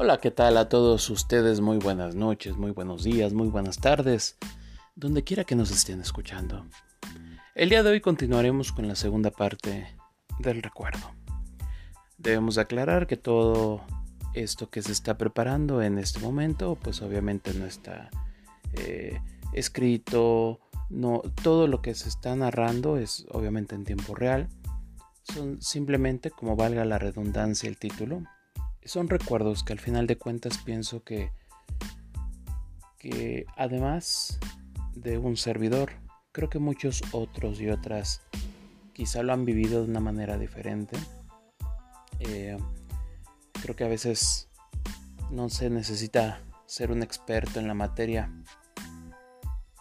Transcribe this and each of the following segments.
Hola, ¿qué tal a todos ustedes? Muy buenas noches, muy buenos días, muy buenas tardes, donde quiera que nos estén escuchando. El día de hoy continuaremos con la segunda parte del recuerdo. Debemos aclarar que todo esto que se está preparando en este momento, pues obviamente no está eh, escrito, no, todo lo que se está narrando es obviamente en tiempo real. Son simplemente, como valga la redundancia el título, son recuerdos que al final de cuentas pienso que, que además de un servidor, creo que muchos otros y otras quizá lo han vivido de una manera diferente. Eh, creo que a veces no se necesita ser un experto en la materia,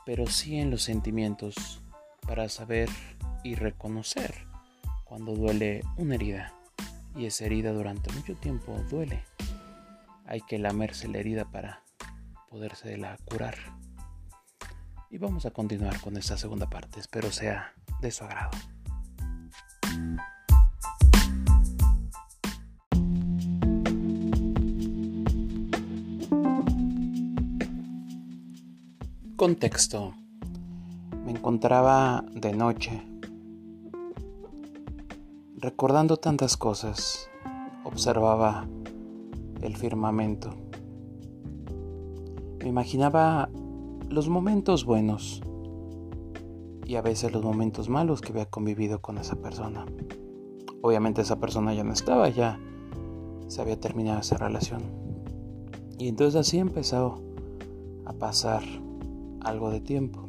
pero sí en los sentimientos para saber y reconocer cuando duele una herida y esa herida durante mucho tiempo duele. Hay que lamerse la herida para poderse la curar. Y vamos a continuar con esta segunda parte, espero sea de su agrado. Contexto. Me encontraba de noche Recordando tantas cosas, observaba el firmamento. Me imaginaba los momentos buenos y a veces los momentos malos que había convivido con esa persona. Obviamente esa persona ya no estaba, ya se había terminado esa relación. Y entonces así empezó a pasar algo de tiempo.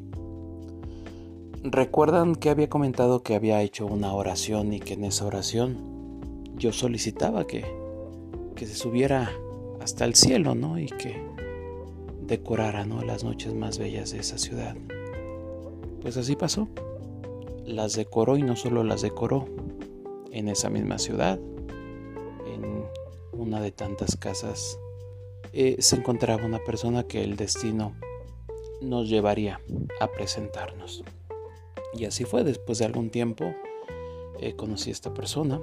Recuerdan que había comentado que había hecho una oración y que en esa oración yo solicitaba que, que se subiera hasta el cielo, ¿no? Y que decorara, ¿no? Las noches más bellas de esa ciudad. Pues así pasó. Las decoró y no solo las decoró en esa misma ciudad, en una de tantas casas, eh, se encontraba una persona que el destino nos llevaría a presentarnos. Y así fue, después de algún tiempo eh, conocí a esta persona,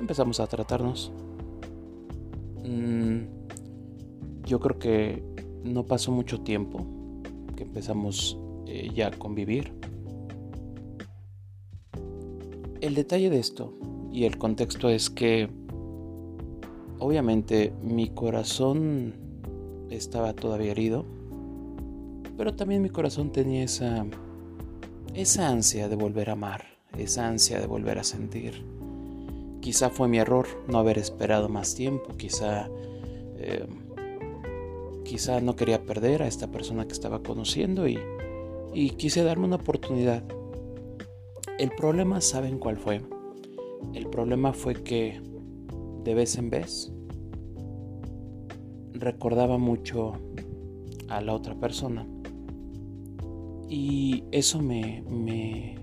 empezamos a tratarnos. Mm, yo creo que no pasó mucho tiempo que empezamos eh, ya a convivir. El detalle de esto y el contexto es que obviamente mi corazón estaba todavía herido, pero también mi corazón tenía esa esa ansia de volver a amar, esa ansia de volver a sentir. Quizá fue mi error no haber esperado más tiempo, quizá, eh, quizá no quería perder a esta persona que estaba conociendo y, y quise darme una oportunidad. El problema, ¿saben cuál fue? El problema fue que de vez en vez recordaba mucho a la otra persona y eso me, me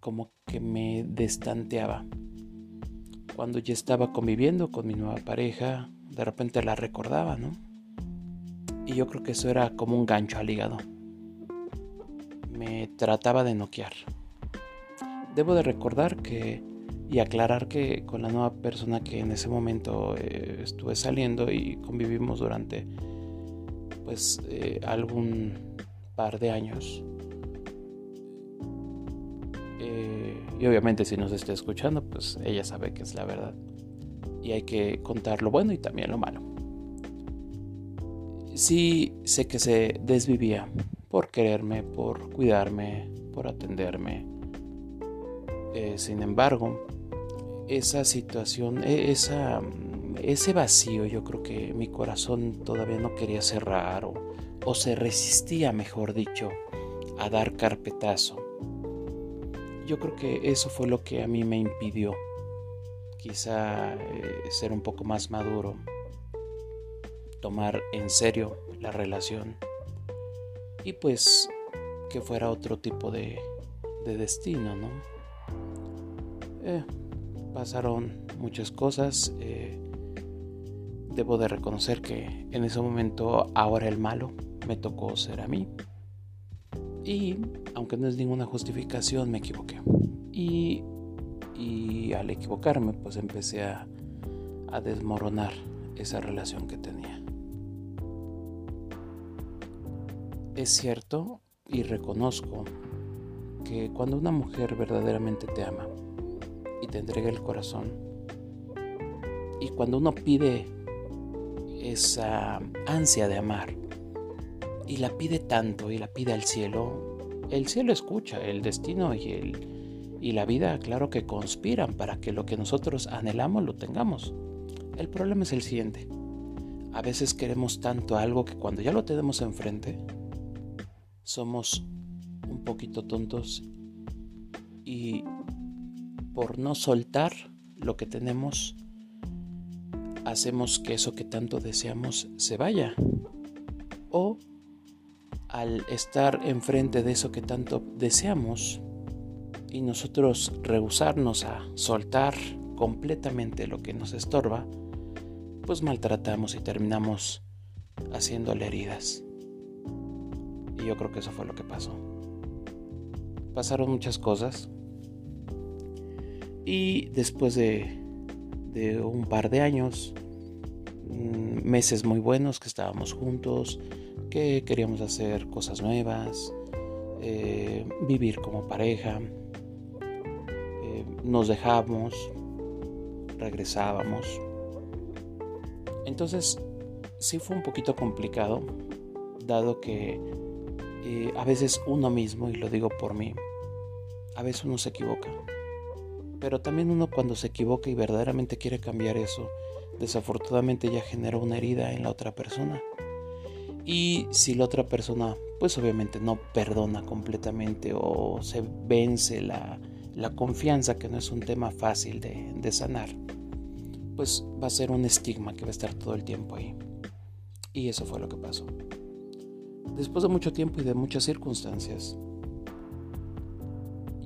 como que me destanteaba. Cuando ya estaba conviviendo con mi nueva pareja, de repente la recordaba, ¿no? Y yo creo que eso era como un gancho al hígado. Me trataba de noquear. Debo de recordar que y aclarar que con la nueva persona que en ese momento eh, estuve saliendo y convivimos durante pues eh, algún par de años Y obviamente si nos está escuchando, pues ella sabe que es la verdad. Y hay que contar lo bueno y también lo malo. Sí sé que se desvivía por quererme, por cuidarme, por atenderme. Eh, sin embargo, esa situación, e, esa, ese vacío, yo creo que mi corazón todavía no quería cerrar o, o se resistía, mejor dicho, a dar carpetazo yo creo que eso fue lo que a mí me impidió quizá eh, ser un poco más maduro, tomar en serio la relación y pues que fuera otro tipo de, destino, ¿no? Eh, pasaron muchas cosas, eh, debo de reconocer que en ese momento ahora el malo me tocó ser a mí. Y aunque no es ninguna justificación, me equivoqué. Y, y al equivocarme, pues empecé a, a desmoronar esa relación que tenía. Es cierto y reconozco que cuando una mujer verdaderamente te ama y te entrega el corazón, y cuando uno pide esa ansia de amar, y la pide tanto y la pide al cielo, el cielo escucha, el destino y, el, y la vida, claro que conspiran para que lo que nosotros anhelamos lo tengamos. El problema es el siguiente. A veces queremos tanto algo que cuando ya lo tenemos enfrente, somos un poquito tontos y por no soltar lo que tenemos, hacemos que eso que tanto deseamos se vaya. O al estar enfrente de eso que tanto deseamos y nosotros rehusarnos a soltar completamente lo que nos estorba, pues maltratamos y terminamos haciéndole heridas. Y yo creo que eso fue lo que pasó. Pasaron muchas cosas. Y después de, un par de años, mm, meses muy buenos que estábamos juntos, que queríamos hacer cosas nuevas, eh, vivir como pareja. Eh, nos dejamos, regresábamos. Entonces, sí fue un poquito complicado, dado que eh, a veces uno mismo, y lo digo por mí, a veces uno se equivoca. Pero también uno cuando se equivoca y verdaderamente quiere cambiar eso, desafortunadamente ya genera una herida en la otra persona. Y si la otra persona, pues obviamente no perdona completamente o se vence la, confianza, que no es un tema fácil de, de sanar, pues va a ser un estigma que va a estar todo el tiempo ahí. Y eso fue lo que pasó. Después de mucho tiempo y de muchas circunstancias,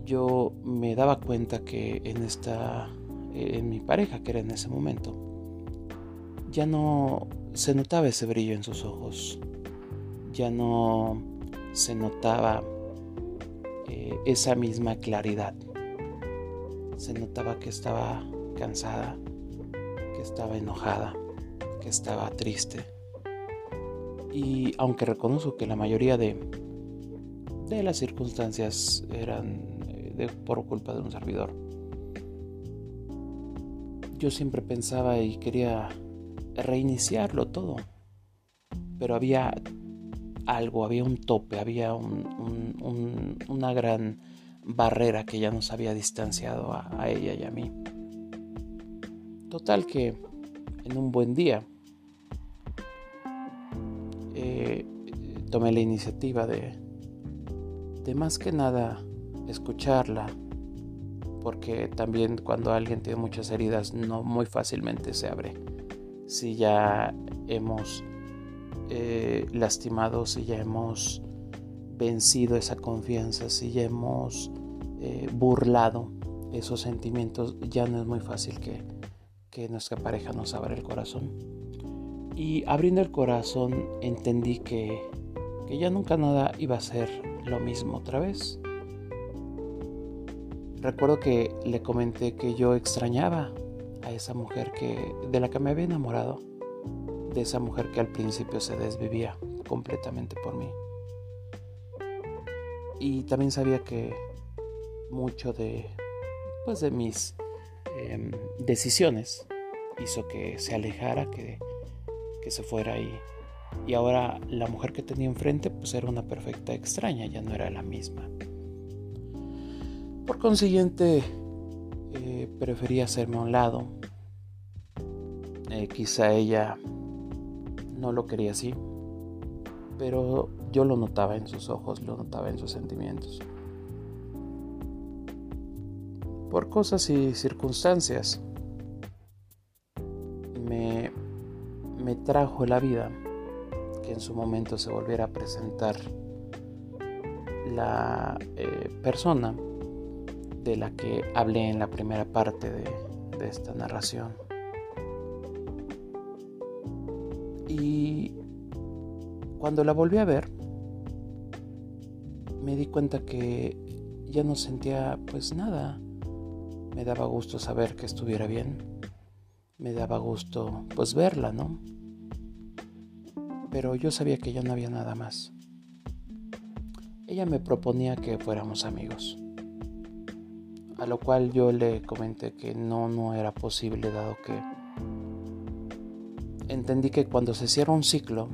yo me daba cuenta que en esta, en mi pareja, que era en ese momento, ya no se notaba ese brillo en sus ojos, ya no se notaba eh, esa misma claridad. Se notaba que estaba cansada, que estaba enojada, que estaba triste. Y aunque reconozco que la mayoría de, de las circunstancias eran por culpa de un servidor, yo siempre pensaba y quería reiniciarlo todo. Pero había algo, había un tope, había una gran barrera que ya nos había distanciado a, ella y a mí. Total que en un buen día eh, tomé la iniciativa de, de más que nada escucharla, porque también cuando alguien tiene muchas heridas no muy fácilmente se abre. Si ya hemos eh, lastimados, si ya hemos vencido esa confianza, si ya hemos eh, burlado esos sentimientos, ya no es muy fácil que, que nuestra pareja nos abra el corazón. Y abriendo el corazón entendí que, que ya nunca nada iba a ser lo mismo otra vez. Recuerdo que le comenté que yo extrañaba a esa mujer que, de la que me había enamorado de esa mujer que al principio se desvivía completamente por mí. Y también sabía que mucho de, pues de mis em, decisiones hizo que se alejara, que, que se fuera y, y ahora la mujer que tenía enfrente pues era una perfecta extraña, ya no era la misma. Por consiguiente, eh, prefería hacerme a un lado. Eh, quizá ella no lo quería así, pero yo lo notaba en sus ojos, lo notaba en sus sentimientos. Por cosas y circunstancias me, me trajo la vida que en su momento se volviera a presentar la eh, persona de la que hablé en la primera parte de esta narración. Y cuando la volví a ver, me di cuenta que ya no sentía pues nada. Me daba gusto saber que estuviera bien. me daba gusto pues verla, ¿no? Pero yo sabía que ya no había nada más. Ella me proponía que fuéramos amigos. A lo cual yo le comenté que no, no era posible dado que entendí que cuando se cierra un ciclo,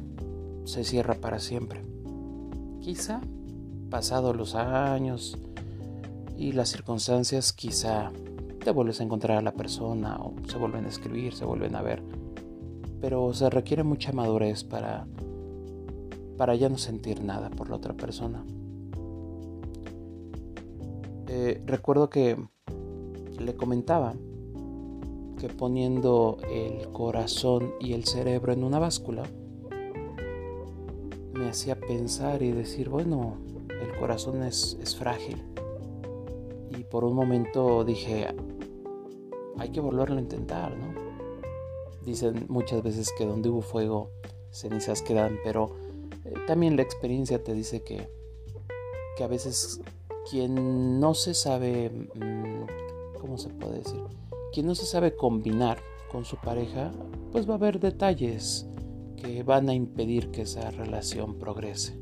se cierra para siempre. Quizá, pasados los años y las circunstancias, quizá te vuelves a encontrar a la persona o se vuelven a escribir, se vuelven a ver. Pero se requiere mucha madurez para, para ya no sentir nada por la otra persona. Eh, recuerdo que le comentaba que poniendo el corazón y el cerebro en una báscula, me hacía pensar y decir, bueno, el corazón es, es frágil. Y por un momento dije, hay que volverlo a intentar, ¿no? Dicen muchas veces que donde hubo fuego, cenizas quedan, pero eh, también la experiencia te dice que, que a veces quien no se sabe, mm, ¿cómo se puede decir? Quien no se sabe combinar con su pareja, pues va a haber detalles que van a impedir que esa relación progrese.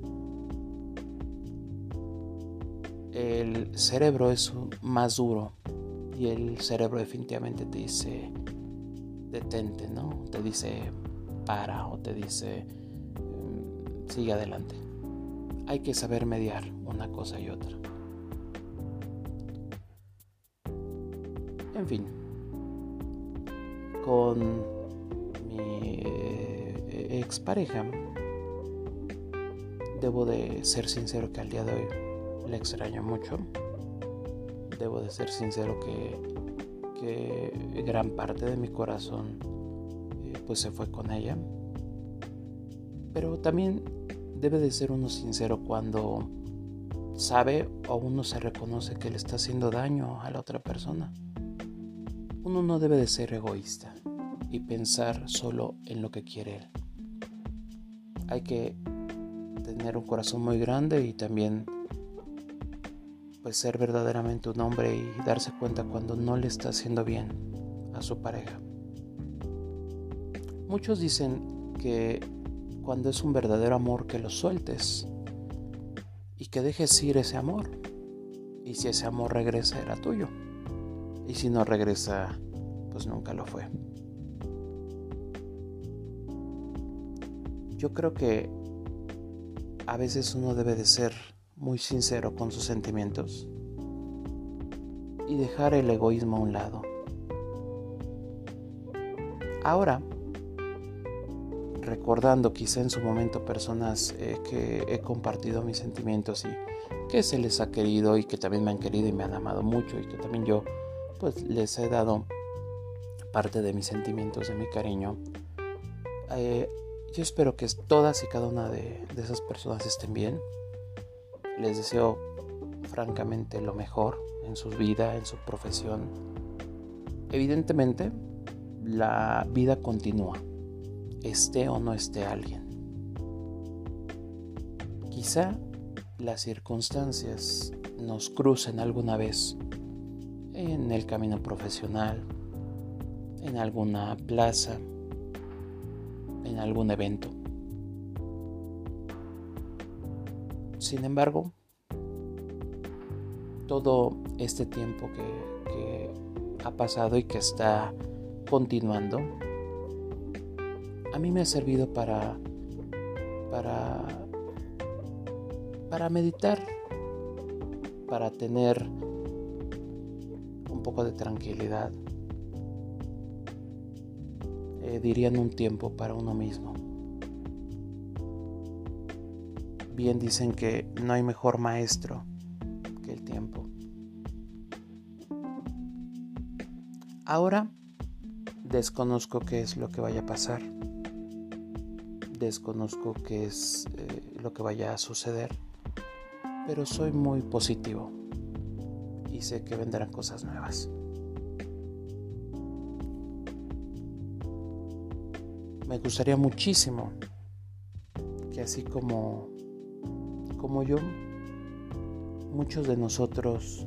El cerebro es más duro y el cerebro definitivamente te dice detente, ¿no? Te dice para o te dice sigue adelante. Hay que saber mediar una cosa y otra. En fin, con mi eh, expareja, debo de ser sincero que al día de hoy le extraño mucho debo de ser sincero que, que gran parte de mi corazón eh, pues se fue con ella. Pero también debe de ser uno sincero cuando sabe o uno se reconoce que le está haciendo daño a la otra persona. Uno no debe de ser egoísta y pensar solo en lo que quiere él. Hay que tener un corazón muy grande y también pues ser verdaderamente un hombre y darse cuenta cuando no le está haciendo bien a su pareja. Muchos dicen que cuando es un verdadero amor que lo sueltes y que dejes ir ese amor. Y si ese amor regresa era tuyo. Y si no regresa, pues nunca lo fue. Yo creo que a veces uno debe de ser muy sincero con sus sentimientos y dejar el egoísmo a un lado. Ahora, recordando quizá en su momento personas eh, que he compartido mis sentimientos y que se les ha querido y que también me han querido y me han amado mucho y que también yo pues les he dado parte de mis sentimientos, de mi cariño. Eh, yo espero que todas y cada una de esas personas estén bien, les deseo francamente lo mejor en su vida, en su profesión. Evidentemente, la vida continúa, esté o no esté alguien. Quizá las circunstancias nos crucen alguna vez en el camino profesional, en alguna plaza, en algún evento. Sin embargo, todo este tiempo que, ha pasado y que está continuando, a mí me ha servido para, para, para meditar, para tener un poco de tranquilidad. Eh, dirían un tiempo para uno mismo. Bien dicen que no hay mejor maestro que el tiempo. Ahora desconozco qué es lo que vaya a pasar. Desconozco qué es eh, lo que vaya a suceder. Pero soy muy positivo y sé que vendrán cosas nuevas. Me gustaría muchísimo que así como como yo, muchos de nosotros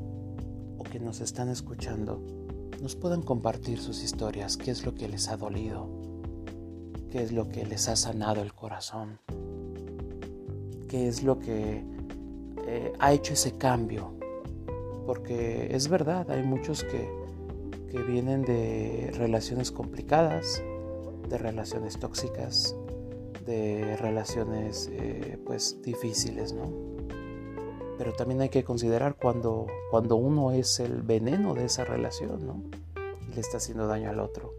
o que nos están escuchando nos puedan compartir sus historias, qué es lo que les ha dolido, qué es lo que les ha sanado el corazón, qué es lo que eh, ha hecho ese cambio. Porque es verdad, hay muchos que, que vienen de relaciones complicadas, de relaciones tóxicas, de relaciones eh, pues difíciles, ¿no? Pero también hay que considerar cuando, cuando uno es el veneno de esa relación, ¿no? Y le está haciendo daño al otro.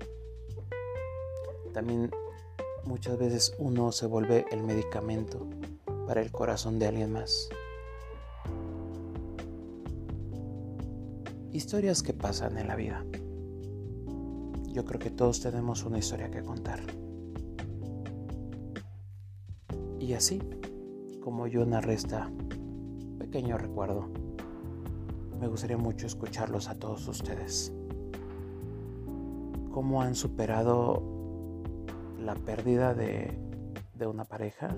También muchas veces uno se vuelve el medicamento para el corazón de alguien más. Historias que pasan en la vida. Yo creo que todos tenemos una historia que contar. Y así, como yo narré esta pequeño recuerdo, me gustaría mucho escucharlos a todos ustedes. ¿Cómo han superado la pérdida de, de una pareja?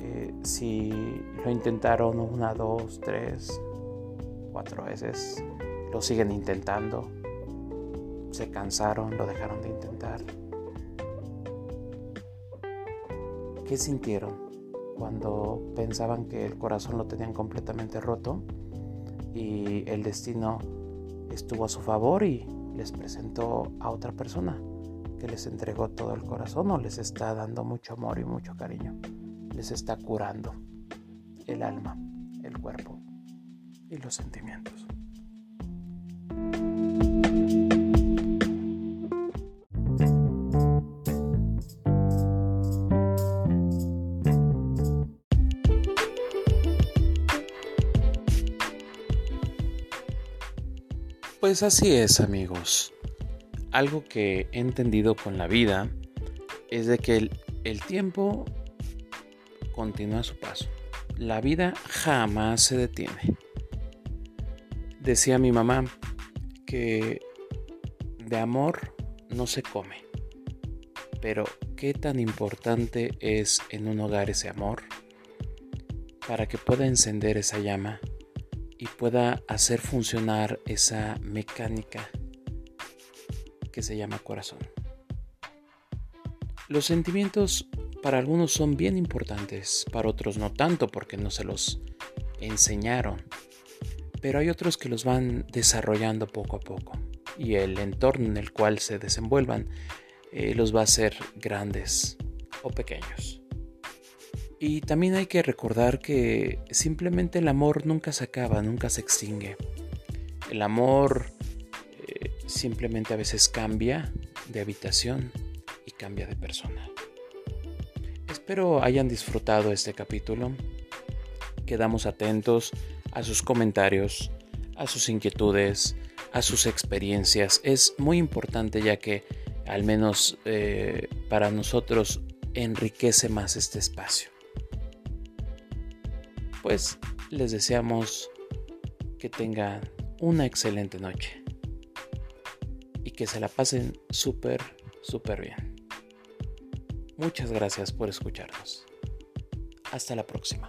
Eh, si lo intentaron una, dos, tres, cuatro veces, lo siguen intentando, se cansaron, lo dejaron de intentar. ¿Qué sintieron cuando pensaban que el corazón lo tenían completamente roto y el destino estuvo a su favor y les presentó a otra persona que les entregó todo el corazón o les está dando mucho amor y mucho cariño? Les está curando el alma, el cuerpo y los sentimientos. Pues así es amigos. Algo que he entendido con la vida es de que el, tiempo continúa su paso. La vida jamás se detiene. Decía mi mamá que de amor no se come. Pero qué tan importante es en un hogar ese amor para que pueda encender esa llama y pueda hacer funcionar esa mecánica que se llama corazón. Los sentimientos para algunos son bien importantes, para otros no tanto porque no se los enseñaron, pero hay otros que los van desarrollando poco a poco y el entorno en el cual se desenvuelvan eh, los va a hacer grandes o pequeños. Y también hay que recordar que simplemente el amor nunca se acaba, nunca se extingue. El amor eh, simplemente a veces cambia de habitación y cambia de persona. Espero hayan disfrutado este capítulo. Quedamos atentos a sus comentarios, a sus inquietudes, a sus experiencias. Es muy importante ya que al menos eh, para nosotros enriquece más este espacio pues les deseamos que tengan una excelente noche y que se la pasen súper, súper bien. Muchas gracias por escucharnos. Hasta la próxima.